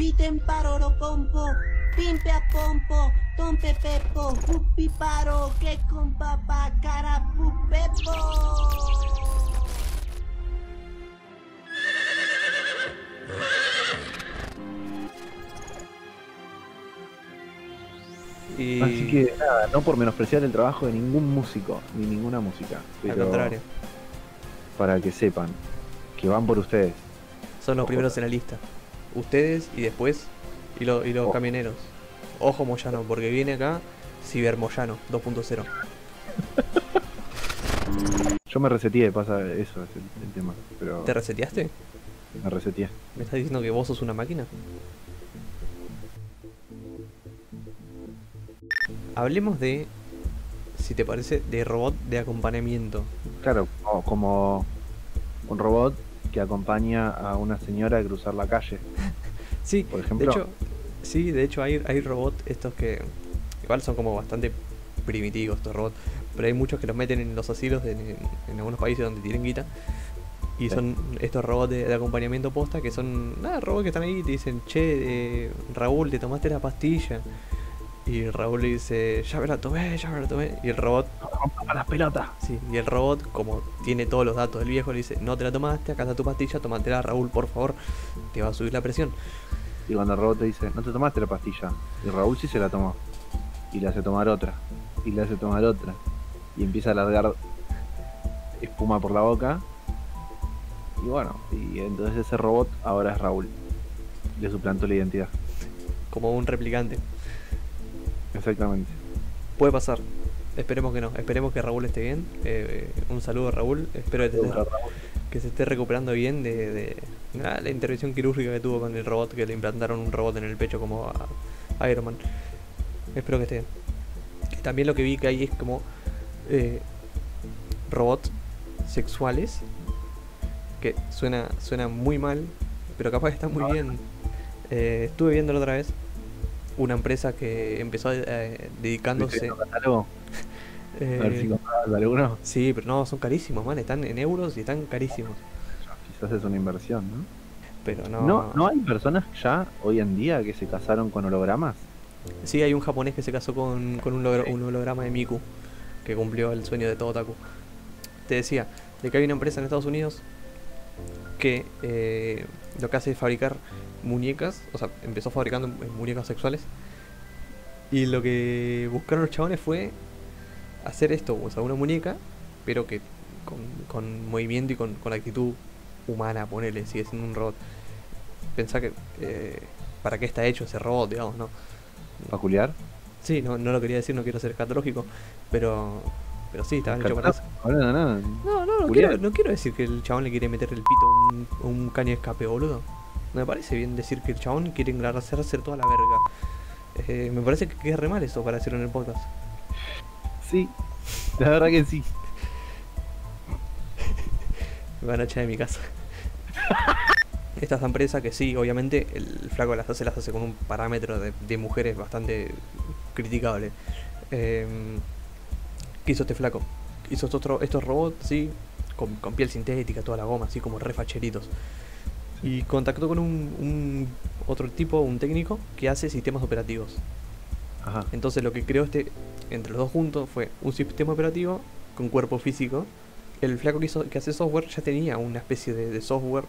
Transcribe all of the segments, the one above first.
piten paroro pompo, pimpe a pompo, tompe pepo, pupi paro, que con papá cara pupepo. Y Así que nada, no por menospreciar el trabajo de ningún músico, ni ninguna música. al contrario, para que sepan que van por ustedes. son los Ojo. primeros en la lista. Ustedes y después y, lo- y los Ojo. camioneros. Ojo Moyano, porque viene acá Cibermoyano 2.0. Yo me reseteé, pasa eso, es el, el tema. Pero ¿Te reseteaste? me reseteé. ¿Me estás diciendo que vos sos una máquina? Hablemos de, si te parece, de robot de acompañamiento. Claro, como un robot que acompaña a una señora a cruzar la calle, Sí, por de ejemplo. hecho, sí, de hecho hay, hay robots estos que igual son como bastante primitivos estos robots, pero hay muchos que los meten en los asilos de- en, en algunos países donde tienen guita. Y Sí. son estos robots de, de acompañamiento posta que son nada, robots que están ahí y te dicen, che, eh, Raúl, te tomaste la pastilla. Y Raúl le dice, ya me la tomé, ya me la tomé. Y el robot, a las pelotas. sí, y el robot, como tiene todos los datos del viejo, le dice, no te la tomaste, acá está tu pastilla, tómatela, Raúl, por favor, te va a subir la presión. Y cuando el robot te dice, no te tomaste la pastilla. Y Raúl sí se la tomó. Y le hace tomar otra. Y le hace tomar otra. Y empieza a largar espuma por la boca. Y bueno, y entonces ese robot ahora es Raúl. Le suplantó la identidad. Como un replicante. Exactamente. Puede pasar. Esperemos que no. Esperemos que Raúl esté bien. Eh, un saludo a Raúl. Espero que, te estés- que se esté recuperando bien de, de- la intervención quirúrgica que tuvo con el robot, que le implantaron un robot en el pecho como a, a Iron Man. Espero que esté bien. También lo que vi que hay es como eh, robots sexuales. Que suena, suena muy mal, pero capaz está muy bien. Eh, estuve viendo la otra vez una empresa que empezó eh, dedicándose... ¿Viste el catálogo? A ver si eh, alguno. Sí, pero no, son carísimos, man. Están en euros y están carísimos. Quizás es una inversión, ¿no? Pero no. ¿No, ¿No hay personas ya hoy en día que se casaron con hologramas? Sí, hay un japonés que se casó con, con un, logra- Sí. un holograma de Miku. Que cumplió el sueño de todo Taku. Te decía, de que hay una empresa en Estados Unidos que eh, lo que hace es fabricar muñecas. O sea, empezó fabricando eh, muñecas sexuales. Y lo que buscaron los chabones fue hacer esto, o sea, una muñeca, pero que con, con movimiento y con, con actitud humana, ponele, sigue siendo un robot. Pensá que eh, para qué está hecho ese robot, digamos, ¿no? ¿Peculiar? Sí, no, no lo quería decir, no quiero ser escatológico, pero pero sí, estaban hechos para eso. No, no, no. Quiero, no quiero decir que el chabón le quiere meter el pito a un, un caño de escape, boludo. No me parece bien decir que el chabón quiere engrasarse hacer toda la verga. Eh, me parece que queda re mal eso para decirlo en el podcast. Sí, la verdad que sí. Me van a echar de mi casa. Esta es la empresa que sí, obviamente, el flaco las hace, las hace con un parámetro de, de mujeres bastante criticable. Eh, ¿Qué hizo este flaco? Hizo estos, tro- estos robots, sí, con, con piel sintética, toda la goma, así como refacheritos. Y contactó con un, un otro tipo, un técnico, que hace sistemas operativos. Ajá. Entonces lo que creó este, entre los dos juntos, fue un sistema operativo con cuerpo físico. El flaco que, hizo, que hace software ya tenía una especie de, de software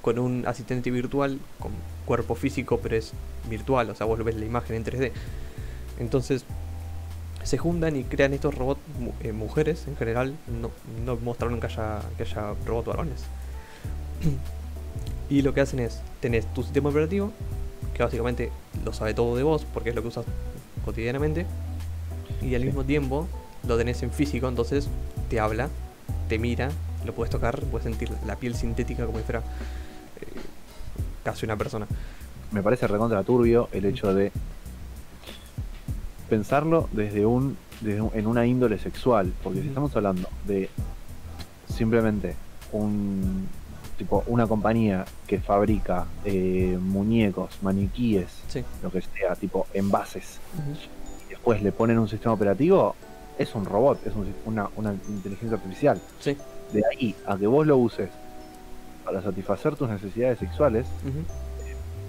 con un asistente virtual con cuerpo físico, pero es virtual, o sea, vos ves la imagen en 3D. Entonces se juntan y crean estos robots eh, mujeres en general. No, no mostraron que haya, que haya robots varones. y lo que hacen es, tenés tu sistema operativo, que básicamente lo sabe todo de vos, porque es lo que usas cotidianamente, y al mismo tiempo lo tenés en físico, entonces te habla, te mira, lo puedes tocar, puedes sentir la piel sintética como si fuera eh, casi una persona. Me parece recontra turbio el hecho de pensarlo desde un, desde un- en una índole sexual, porque si estamos hablando de simplemente un tipo una compañía que fabrica eh, muñecos, maniquíes, Sí. lo que sea, tipo envases, y después le ponen un sistema operativo, es un robot, es un una, una inteligencia artificial. Sí. De ahí a que vos lo uses para satisfacer tus necesidades sexuales,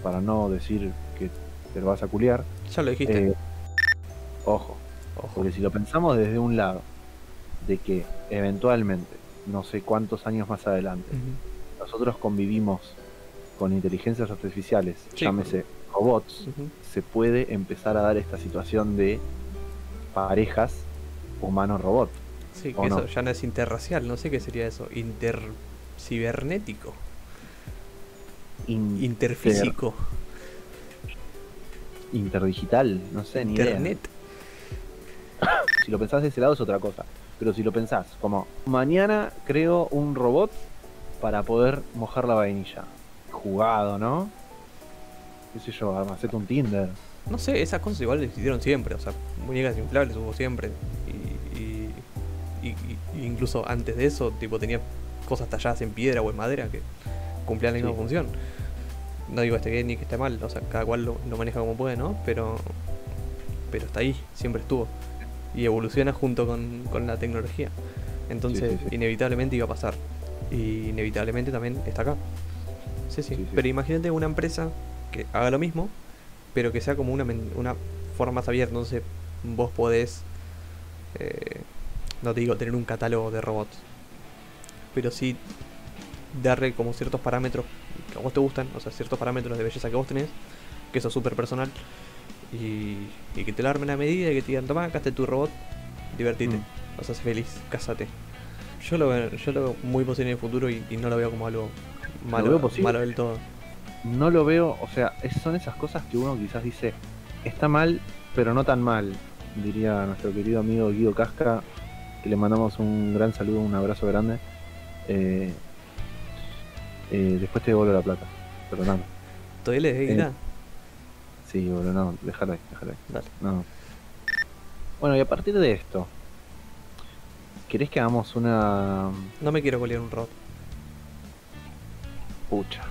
para no decir que te lo vas a culiar, Ya lo dijiste. eh, ojo, Ojo. porque si lo pensamos desde un lado, de que eventualmente, no sé cuántos años más adelante, nosotros convivimos con inteligencias artificiales, Sí. llámese robots, se puede empezar a dar esta situación de parejas humano-robot. Sí, que ¿O eso no? ya no es interracial, no sé qué sería eso. Intercibernético, In- interfísico, interdigital, no sé, ni idea. Si lo pensás de ese lado es otra cosa. Pero si lo pensás como, mañana creo un robot para poder mojar la vainilla. Jugado, ¿no? qué sé yo, hacete un Tinder. No sé, esas cosas igual existieron siempre, o sea, muñecas inflables hubo siempre. Y, y- y- y- incluso antes de eso, tipo, tenía cosas talladas en piedra o en madera que cumplían la misma Sí. función. No digo que esté bien ni que esté mal, o sea, cada cual lo, lo maneja como puede, ¿no? Pero, pero está ahí, siempre estuvo. Y evoluciona junto con, con la tecnología. Entonces, Sí, sí, sí. inevitablemente iba a pasar. Y inevitablemente también está acá. Sí, sí. Pero imagínate una empresa que haga lo mismo, pero que sea como una, una forma más abierta. Entonces, vos podés, eh, no te digo tener un catálogo de robots, pero sí darle como ciertos parámetros que a vos te gustan, o sea, ciertos parámetros de belleza que vos tenés, que eso es súper personal, y, y que te lo armen a medida y que te digan, toma, acá está tu robot, divertite, Mm. o sea, sé feliz, cásate. Yo lo veo, yo lo veo muy posible en el futuro y, y no lo veo como algo malo, veo posible. malo del todo. No lo veo, o sea, es- son esas cosas que uno quizás dice, está mal, pero no tan mal, diría nuestro querido amigo Guido Casca, que le mandamos un gran saludo, un abrazo grande. Eh, eh, después te devuelvo la plata, perdóname. ¿Todavía le debes Eh? Sí, boludo, no, déjalo ahí, déjalo ahí. Dale. No. Bueno, y a partir de esto, ¿querés que hagamos una No me quiero colear un robot. pucha?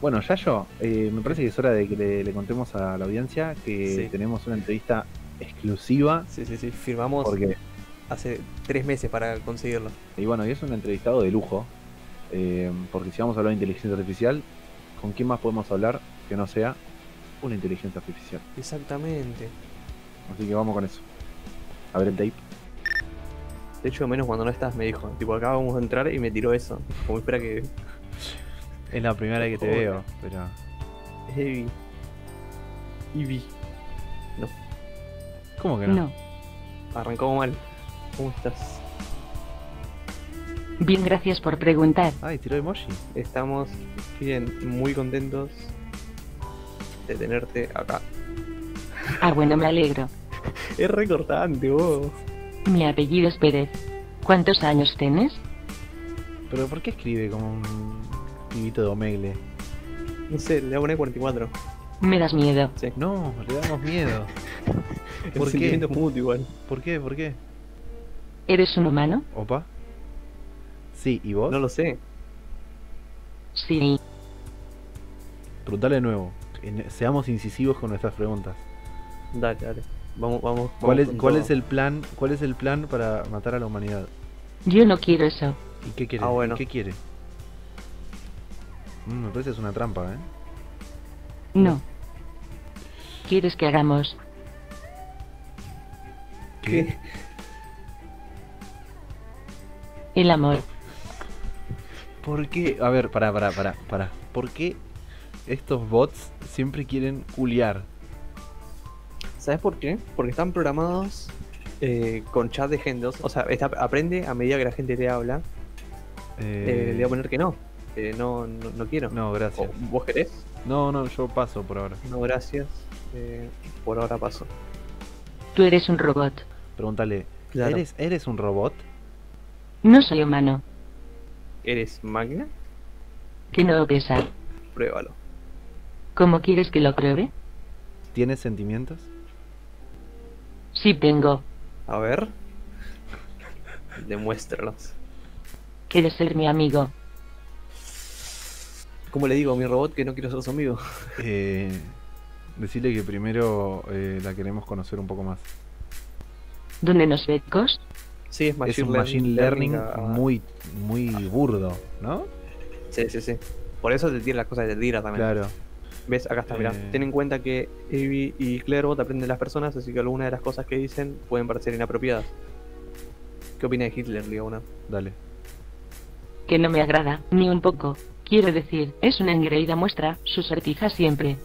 Bueno, Yayo, eh, me parece que es hora de que le, le contemos a la audiencia que Sí. tenemos una entrevista exclusiva Sí, sí, sí, firmamos porque, hace tres meses para conseguirlo. y bueno, y es un entrevistado de lujo, eh, porque si vamos a hablar de inteligencia artificial, ¿con quién más podemos hablar que no sea una inteligencia artificial? Exactamente. Así que vamos con eso. A ver el tape. De hecho, menos cuando no estás, me dijo. Tipo, acá vamos a entrar y me tiró eso. Como espera que. Es la primera vez que te veo, pero... Heavy. Ivy. ¿Cómo que No. Arrancó mal. ¿Cómo estás? Bien, gracias por preguntar. Ay, tiró emoji. Estamos bien, muy contentos de tenerte acá. Ah, bueno, me alegro. Es recortante, vos. Mi apellido es Pérez. ¿Cuántos años tienes? Pero ¿por qué escribe como un pibito de Omegle? No sé, le voy a poner 44. Me das miedo. Sí. No, le damos miedo. ¿Por qué? es mutuo igual. ¿Por qué? ¿Por qué? ¿Eres un humano? ¿Opa? Sí, ¿y vos? No lo sé. Sí. Preguntale de nuevo. En- Seamos incisivos con nuestras preguntas. Dale, dale. Vamos, vamos. ¿Cuál vamos es, cuál es el plan? ¿Cuál es el plan para matar a la humanidad? Yo no quiero eso. ¿Y qué quiere? Ah, bueno. ¿Y qué quiere? Mm, me parece que es una trampa, ¿eh? No. ¿Quieres que hagamos? ¿Qué? El amor. ¿Por qué? A ver, pará, pará, pará, pará. ¿Por qué estos bots siempre quieren culiar? ¿Sabes por qué? Porque están programados eh, con chat de gente. O sea, está- aprende a medida que la gente te habla. Eh, le voy a poner que no. Eh, no, no, no quiero. No, gracias. ¿O ¿Vos querés? No, no, yo paso por ahora. No, gracias. Eh, por ahora paso. Tú eres un robot. Pregúntale, Claro. ¿eres, ¿eres un robot? No soy humano. ¿Eres máquina? Que no pesa. Pruébalo. ¿Cómo quieres que lo pruebe? ¿Tienes sentimientos? Sí tengo. A ver. Demuéstralos. ¿Quieres ser mi amigo? ¿Cómo le digo a mi robot que no quiero ser su amigo? Eh, decirle que primero eh, la queremos conocer un poco más. ¿Dónde nos becos? Sí, es Machine es un machine learning, a- muy, muy burdo, ¿no? Sí, sí, sí. Por eso te tira las cosas te tira también. Claro. ¿Ves? Acá está, mirá. Eh. Ten en cuenta que Abby y Clairbot aprenden de las personas, así que algunas de las cosas que dicen pueden parecer inapropiadas. ¿Qué opina de Hitler, Leona? Dale. Que no me agrada, ni un poco. Quiero decir, es una engreída muestra, su sortija siempre.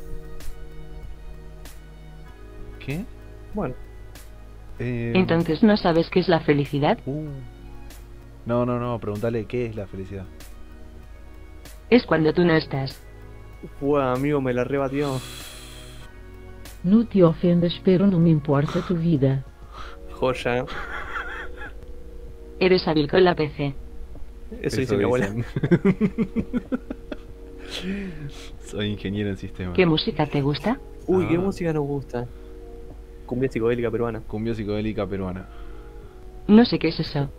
¿Qué? Bueno, Eh, Entonces no sabes qué es la felicidad. uh. No, no, no, pregúntale qué es la felicidad. Es cuando tú no estás. Fue amigo, me la rebatió. No te ofendas, pero no me importa tu vida. Joya. Eres hábil con la PC. Eso, dice mi abuela. Soy ingeniero en sistemas. ¿Qué música te gusta? Uy, qué Ah. música nos gusta. Cumbia psicodélica peruana. Cumbia psicodélica peruana. No sé qué es eso.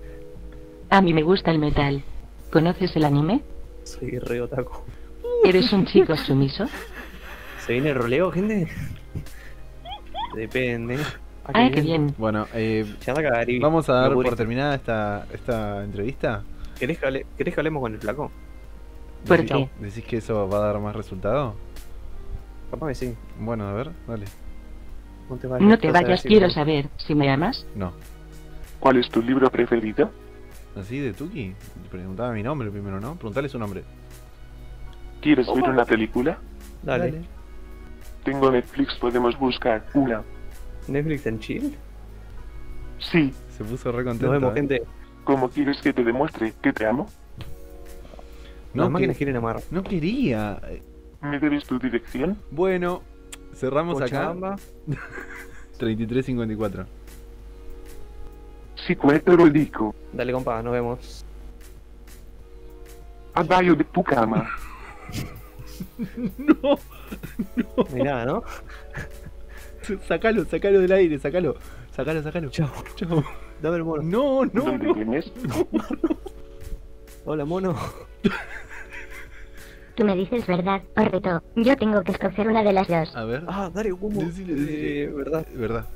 A mí me gusta el metal. ¿Conoces el anime? Soy re otaku. ¿Eres un chico sumiso? ¿Se viene el roleo, gente? Depende. Ah, qué bien. Bueno, eh, vamos a dar por terminada esta, esta entrevista. ¿Querés que, hable- ¿Querés que hablemos con el flaco? ¿Por Decís- qué? ¿Decís que eso va a dar más resultado? Capaz que sí. Bueno, a ver, dale. No te vayas. No te vayas, quiero saber si me amas. No. ¿Cuál es tu libro preferido? ¿Así de Tuki? Preguntaba mi nombre primero, ¿no? Preguntale su nombre. ¿Quieres ver una película? Dale. Tengo Netflix, podemos buscar una. Netflix en chill. Sí, Se puso re contento. Nos vemos, ¿eh? gente. ¿cómo quieres que te demuestre que te amo? No, Las que- máquinas quieren amar. no quería. ¿Me debes tu dirección? Bueno, cerramos acá. Cochabamba. 3354. Si te lo dico, Dale, compa, nos vemos. abajo de tu cama. No, Mirá, ¿no? sacalo, sacalo del aire, sacalo. Sacalo, sacalo. Chao. Chao. Dame el mono. No, no, ¿Dónde no. vienes? Hola, mono. Tú me dices verdad, o reto. Yo tengo que escoger una de las dos. A ver. Ah, dale, ¿cómo? Decile, decile. Eh, ¿Verdad? Verdad.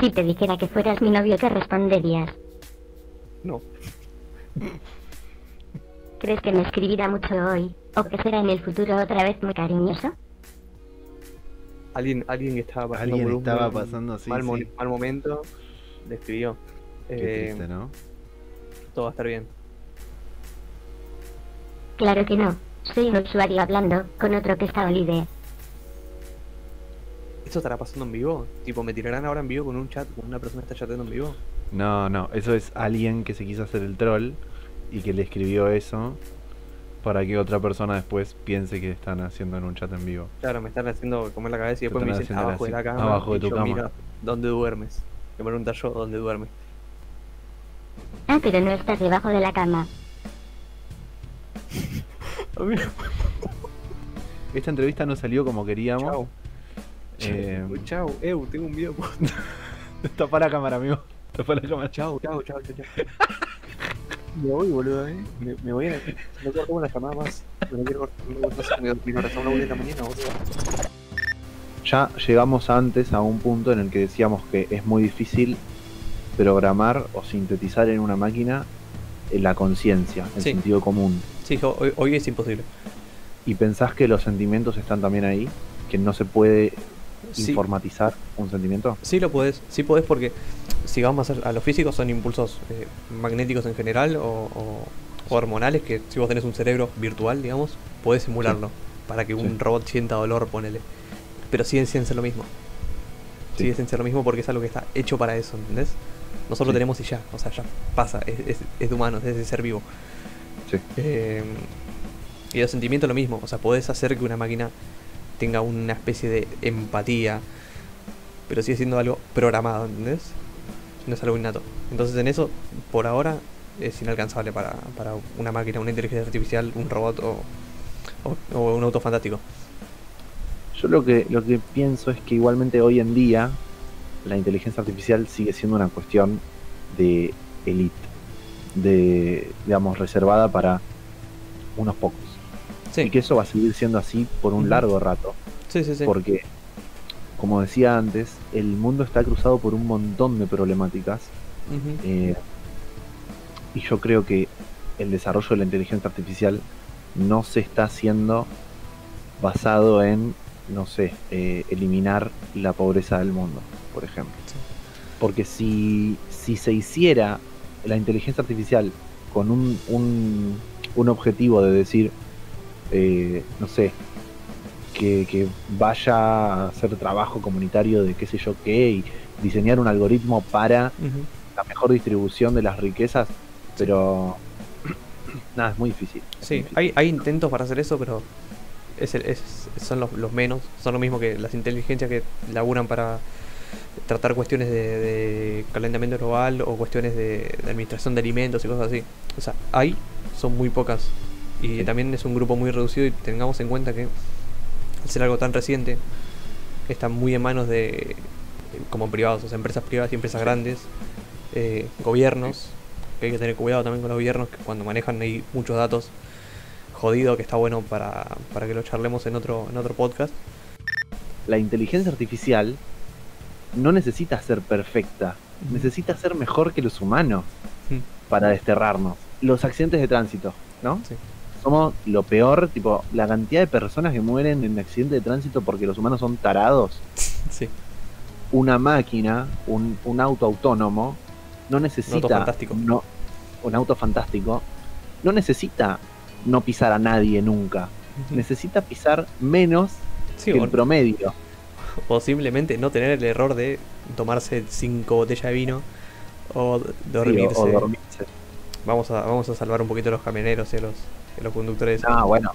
Si te dijera que fueras mi novio, ¿qué responderías? No. ¿Crees que me escribirá mucho hoy? ¿O que será en el futuro otra vez muy cariñoso? Alguien, alguien que estaba pasando Alguien por un estaba pasando, sí, mal, mo- sí. mal momento. Le escribió. Qué Eh, triste, ¿no? todo va a estar bien. Claro que no. Soy un usuario hablando con otro que está olide. ¿Esto estará pasando en vivo? Tipo, ¿me tirarán ahora en vivo con un chat? ¿Con una persona que está chateando en vivo? No, no, eso es alguien que se quiso hacer el troll y que le escribió eso para que otra persona después piense que están haciendo en un chat en vivo. Claro, me están haciendo comer la cabeza y después me están dicen haciendo abajo de la cama. abajo de y tu yo, cama. "Mira, ¿dónde duermes? Me pregunta yo, ¿dónde duermes? Ah, pero no estás debajo de la cama. Esta entrevista no salió como queríamos. Chao. Eh, Chao. Eu, tengo un video. tapa la cámara, amigo. Tapa la cámara. Chao, chao, chao, chao. chao. Me voy, boludo, eh. Me, me voy a. No quiero una llamada más. No quiero cortar. Una hora de la mañana, boludo. Ya llegamos antes a un punto en el que decíamos que es muy difícil programar o sintetizar en una máquina eh, la conciencia, el Sí. sentido común. Sí, hoy, hoy es imposible. Y pensás que los sentimientos están también ahí, que no se puede Sí, informatizar un sentimiento. sí lo podés, sí podés porque si vamos a, a lo físico son impulsos eh, magnéticos en general o, o- o hormonales que si vos tenés un cerebro virtual, digamos, podés simularlo para que un Sí. robot sienta dolor, ponele. Pero siguen sin ser lo mismo. Sí. Sigue sin ser lo mismo porque es algo que está hecho para eso, ¿entendés? Nosotros lo tenemos y ya, o sea, ya pasa, es, es, es de humanos, es de ser vivo. Sí. Eh, y los sentimientos lo mismo, o sea, podés hacer que una máquina tenga una especie de empatía, pero sigue siendo algo programado, ¿entendés? No es algo innato. Entonces en eso, por ahora, es inalcanzable para, para una máquina, una inteligencia artificial, un robot o, o- o un auto fantástico. Yo lo que, lo que pienso es que igualmente hoy en día la inteligencia artificial sigue siendo una cuestión de elite, de, digamos, reservada para unos pocos. Sí, Y que eso va a seguir siendo así por un largo rato. sí, sí. sí. Porque, como decía antes, el mundo está cruzado por un montón de problemáticas. Eh, y yo creo que el desarrollo de la inteligencia artificial no se está haciendo basado en no sé, eh, eliminar la pobreza del mundo, por ejemplo. Sí. Porque si, si se hiciera la inteligencia artificial con un, un, un objetivo de decir, eh, no sé, que, que vaya a hacer trabajo comunitario de qué sé yo qué y diseñar un algoritmo para la mejor distribución de las riquezas, pero nada, es muy difícil. es muy Sí, difícil. hay, hay intentos para hacer eso, pero es el- es- son los, los menos. Son lo mismo que las inteligencias que laburan para tratar cuestiones de, de calentamiento global o cuestiones de, de administración de alimentos y cosas así. O sea, hay, son muy pocas. Y Sí. también es un grupo muy reducido y tengamos en cuenta que al ser algo tan reciente, está muy en manos de como privados, o sea, empresas privadas y empresas grandes, eh, gobiernos, que hay que tener cuidado también con los gobiernos, que cuando manejan ahí muchos datos jodido, que está bueno para, para que lo charlemos en otro, en otro podcast. La inteligencia artificial no necesita ser perfecta, necesita ser mejor que los humanos Ujú. para desterrarnos. Los accidentes de tránsito, ¿no? Sí. Somos lo peor, tipo, la cantidad de personas que mueren en accidentes de tránsito porque los humanos son tarados. Sí, Una máquina, un, un auto autónomo, no necesita. fantástico. No, un auto fantástico. No necesita no pisar a nadie nunca. Necesita pisar menos Sí, que o, el promedio. o simplemente no tener el error de tomarse cinco botellas de vino o d- Sí, o- dormirse. o dormirse. Vamos, a, vamos a salvar un poquito a los camioneros y a los, los conductores. Ah, bueno.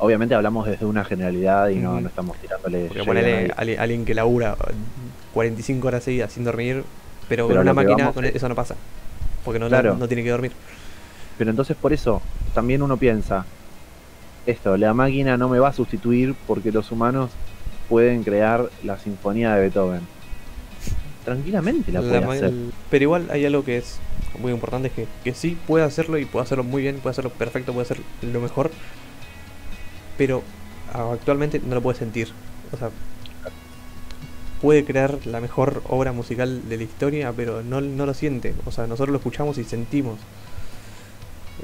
Obviamente hablamos desde una generalidad y no, no estamos tirándole. Porque ponele a alguien, alguien que labura 45 horas seguidas sin dormir, pero, Pero con una máquina vamos con es- eso no pasa. Porque no, Claro. no, no tiene que dormir. Pero entonces por eso también uno piensa, esto, la máquina no me va a sustituir porque los humanos pueden crear la sinfonía de Beethoven. Tranquilamente la La hacer. Pero igual hay algo que es muy importante, es que, que sí puede hacerlo y puede hacerlo muy bien, puede hacerlo perfecto, puede hacer lo mejor, pero actualmente no lo puede sentir. O sea, puede crear la mejor obra musical de la historia, pero no, no lo siente. O sea, nosotros lo escuchamos y sentimos.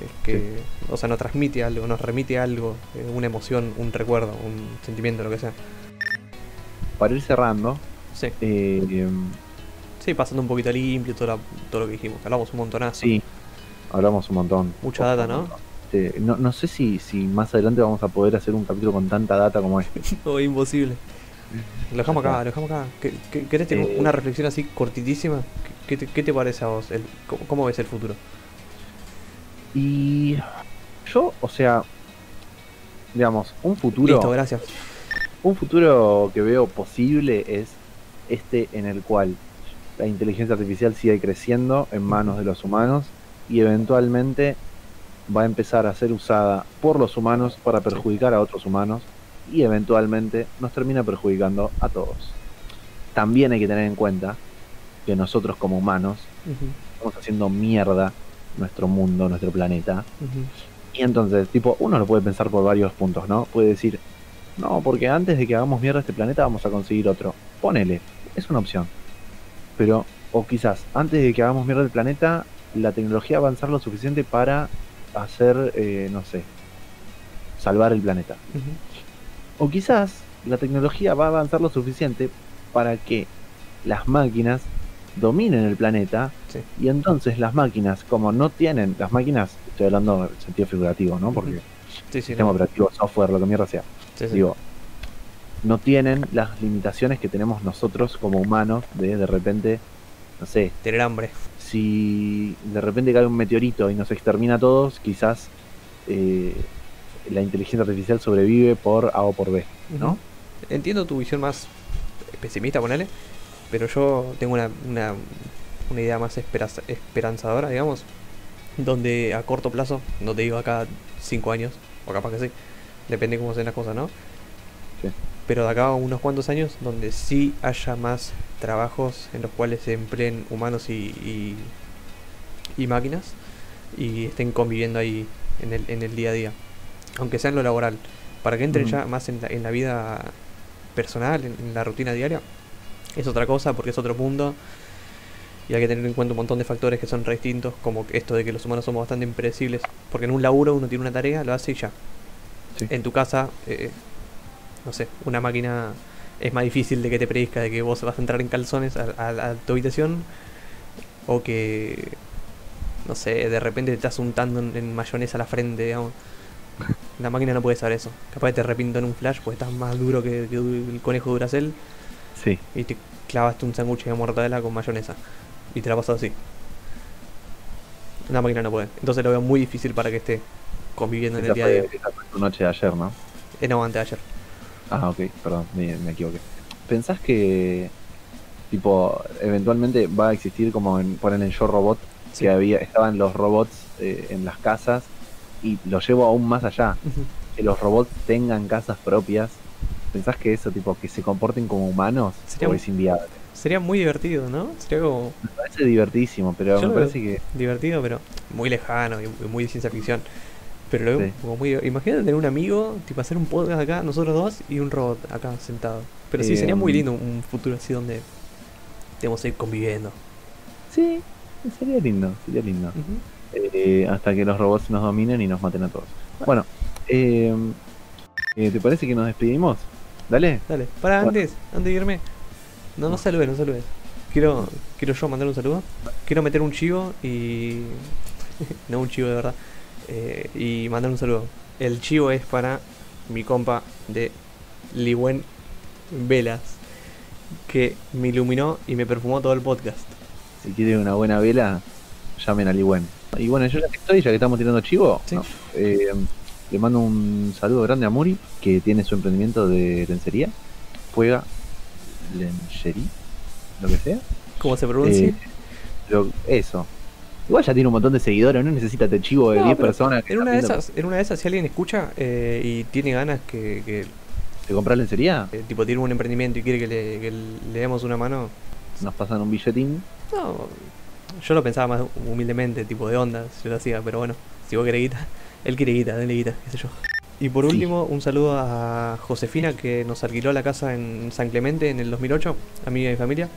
Es que, o sea, nos transmite algo, nos remite algo, eh, una emoción, un recuerdo, un sentimiento, lo que sea. Para ir cerrando, Sí, eh, pasando un poquito limpio todo, la- todo lo que dijimos, que hablamos un montonazo. sí, hablamos un montón. Mucha data, ¿no? No, no sé si, si más adelante vamos a poder hacer un capítulo con tanta data como este. No, imposible. Lo dejamos acá, lo dejamos acá. ¿Qué- qué- ¿Querés tener Eh. una reflexión así cortitísima? ¿Qué, qué te, qué te parece a vos? El, cómo, cómo ves el futuro? Y yo, o sea, digamos, un futuro... Listo, gracias. Un futuro que veo posible es este en el cual la inteligencia artificial sigue creciendo en manos de los humanos y eventualmente va a empezar a ser usada por los humanos para perjudicar a otros humanos y eventualmente nos termina perjudicando a todos. También hay que tener en cuenta que nosotros como humanos estamos haciendo mierda nuestro mundo, nuestro planeta, y entonces, tipo, uno lo puede pensar por varios puntos, ¿no? Puede decir, no, porque antes de que hagamos mierda este planeta vamos a conseguir otro. Ponele, es una opción. Pero, o quizás, antes de que hagamos mierda el planeta, la tecnología va a avanzar lo suficiente para hacer, eh, no sé, salvar el planeta. O quizás la tecnología va a avanzar lo suficiente para que las máquinas dominen el planeta Sí. y entonces las máquinas, como no tienen, las máquinas, estoy hablando en sentido figurativo, ¿no? Porque Ujú. Sí, sí, sistema no. operativo, software, lo que mierda sea. Sí, sí. Digo, no tienen las limitaciones que tenemos nosotros como humanos de de repente, no sé, Tener hambre. si de repente cae un meteorito y nos extermina a todos, quizás eh, la inteligencia artificial sobrevive por A o por B, ¿no? Entiendo tu visión más pesimista, ponele, pero yo tengo una, una, una idea más esperanza- esperanzadora, digamos, donde a corto plazo, no te digo acá 5 años, o capaz que sí, depende cómo sean las cosas, ¿no? Sí. Pero de acá a unos cuantos años, donde sí haya más trabajos en los cuales se empleen humanos y, y, y máquinas y estén conviviendo ahí en el, en el día a día, aunque sea en lo laboral, para que entren Ujú. ya más en la, en la vida personal, en, en la rutina diaria, es otra cosa porque es otro mundo y hay que tener en cuenta un montón de factores que son re distintos, como esto de que los humanos somos bastante impredecibles, porque en un laburo uno tiene una tarea, lo hace y ya. Sí. En tu casa, eh, no sé, una máquina es más difícil de que te predizca de que vos vas a entrar en calzones a, a- a tu habitación o que, no sé, de repente te estás untando en, en mayonesa la frente, digamos. La máquina no puede saber eso. Capaz te repinto en un flash porque estás más duro que, que el conejo de Duracell Sí. y te clavaste un sándwich de mortadela con mayonesa y te la pasas así. La máquina no puede. Entonces lo veo muy difícil para que esté conviviendo en el día a día. fue, esa fue tu noche de ayer, ¿no? Eh, no, antes de ayer. Ah, ok, perdón, me, me equivoqué. ¿Pensás que, tipo, eventualmente va a existir como en, ponen en Yo Robot, Sí. que había, estaban los robots eh, en las casas y lo llevo aún más allá, que los robots tengan casas propias? ¿Pensás que eso, tipo, que se comporten como humanos Sería o es inviable? Sería muy divertido, ¿no? Sería como Me parece divertidísimo, pero Yo me parece que divertido, pero muy lejano y y muy de ciencia ficción. Pero lo veo Sí. como muy. Imagínate tener un amigo, tipo hacer un podcast acá, nosotros dos, y un robot acá sentado. Pero sí, Eh, sería muy um, lindo un futuro así donde debemos ir conviviendo. sí, sería lindo, sería lindo. Eh, hasta que los robots nos dominen y nos maten a todos. Bueno, eh, eh, ¿te parece que nos despedimos? Dale. Dale, para antes, antes de irme. No, no saludes, no saludes. Quiero, quiero yo mandar un saludo. Quiero meter un chivo y. no un chivo de verdad. Eh, y mandar un saludo. El chivo es para mi compa de Liwen Velas. Que me iluminó y me perfumó todo el podcast. Si quieren una buena vela, llamen a Liwen. Y bueno, yo ya que estoy, ya que estamos tirando chivo, Sí. no, eh, le mando un saludo grande a Muri, que tiene su emprendimiento de lencería. Juega lencería, lo que sea. ¿Cómo se pronuncia? Eh, lo- eso. Igual ya tiene un montón de seguidores, no necesita este chivo de No, 10 pero personas. que en, una de esas, en una de esas, si alguien escucha eh, y tiene ganas que, que ¿Te compras lencería? eh, tipo tiene un emprendimiento y quiere que le, que le demos una mano, Nos pasan un billetín. No, yo lo pensaba más humildemente, tipo de onda, si lo hacía, pero bueno, si vos querés guita, él quiere guita, dale guita, qué sé yo. Y por Sí. último, un saludo a Josefina que nos alquiló la casa en San Clemente en el 2008, amiga de mi familia.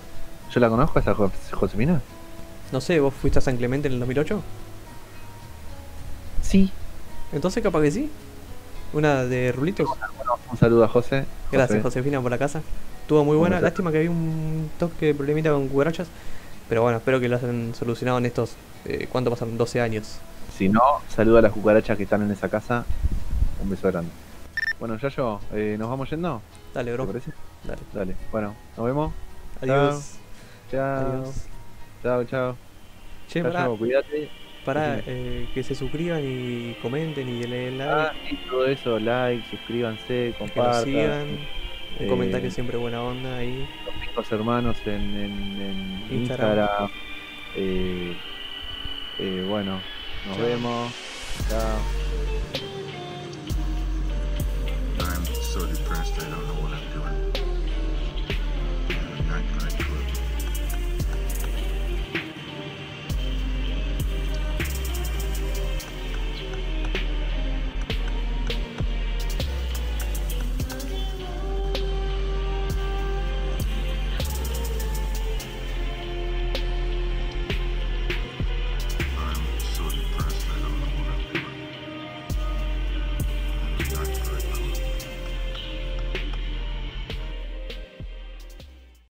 ¿Yo la conozco, esa Jo- Josefina? No sé, ¿vos fuiste a San Clemente en el 2008? Sí. Entonces capaz que sí. Una de rulitos. Un saludo a José. Gracias José. Josefina por la casa. Estuvo muy buena, lástima que había un toque de problemita con cucarachas. Pero bueno, espero que lo hayan solucionado en estos, eh, ¿cuánto pasan? 12 años. Si no, saludo a las cucarachas que están en esa casa. Un beso grande. Bueno, ya yo, eh, ¿nos vamos yendo? Dale, ¿Te bro. parece? Dale. Dale. Bueno, nos vemos. Adiós. Chao. Adiós. Chao, chao. Che, Yayo, pará, cuídate. pará, Decime. eh, que se suscriban y comenten y den like, Ah, sí, todo eso, like, suscríbanse, que nos compartan. sigan. Un Eh, comentario siempre buena onda ahí. Los mismos hermanos en, en, en Instagram. Instagram. Eh, eh, bueno, nos Chao. vemos. Chao. I'm so depressed I don't know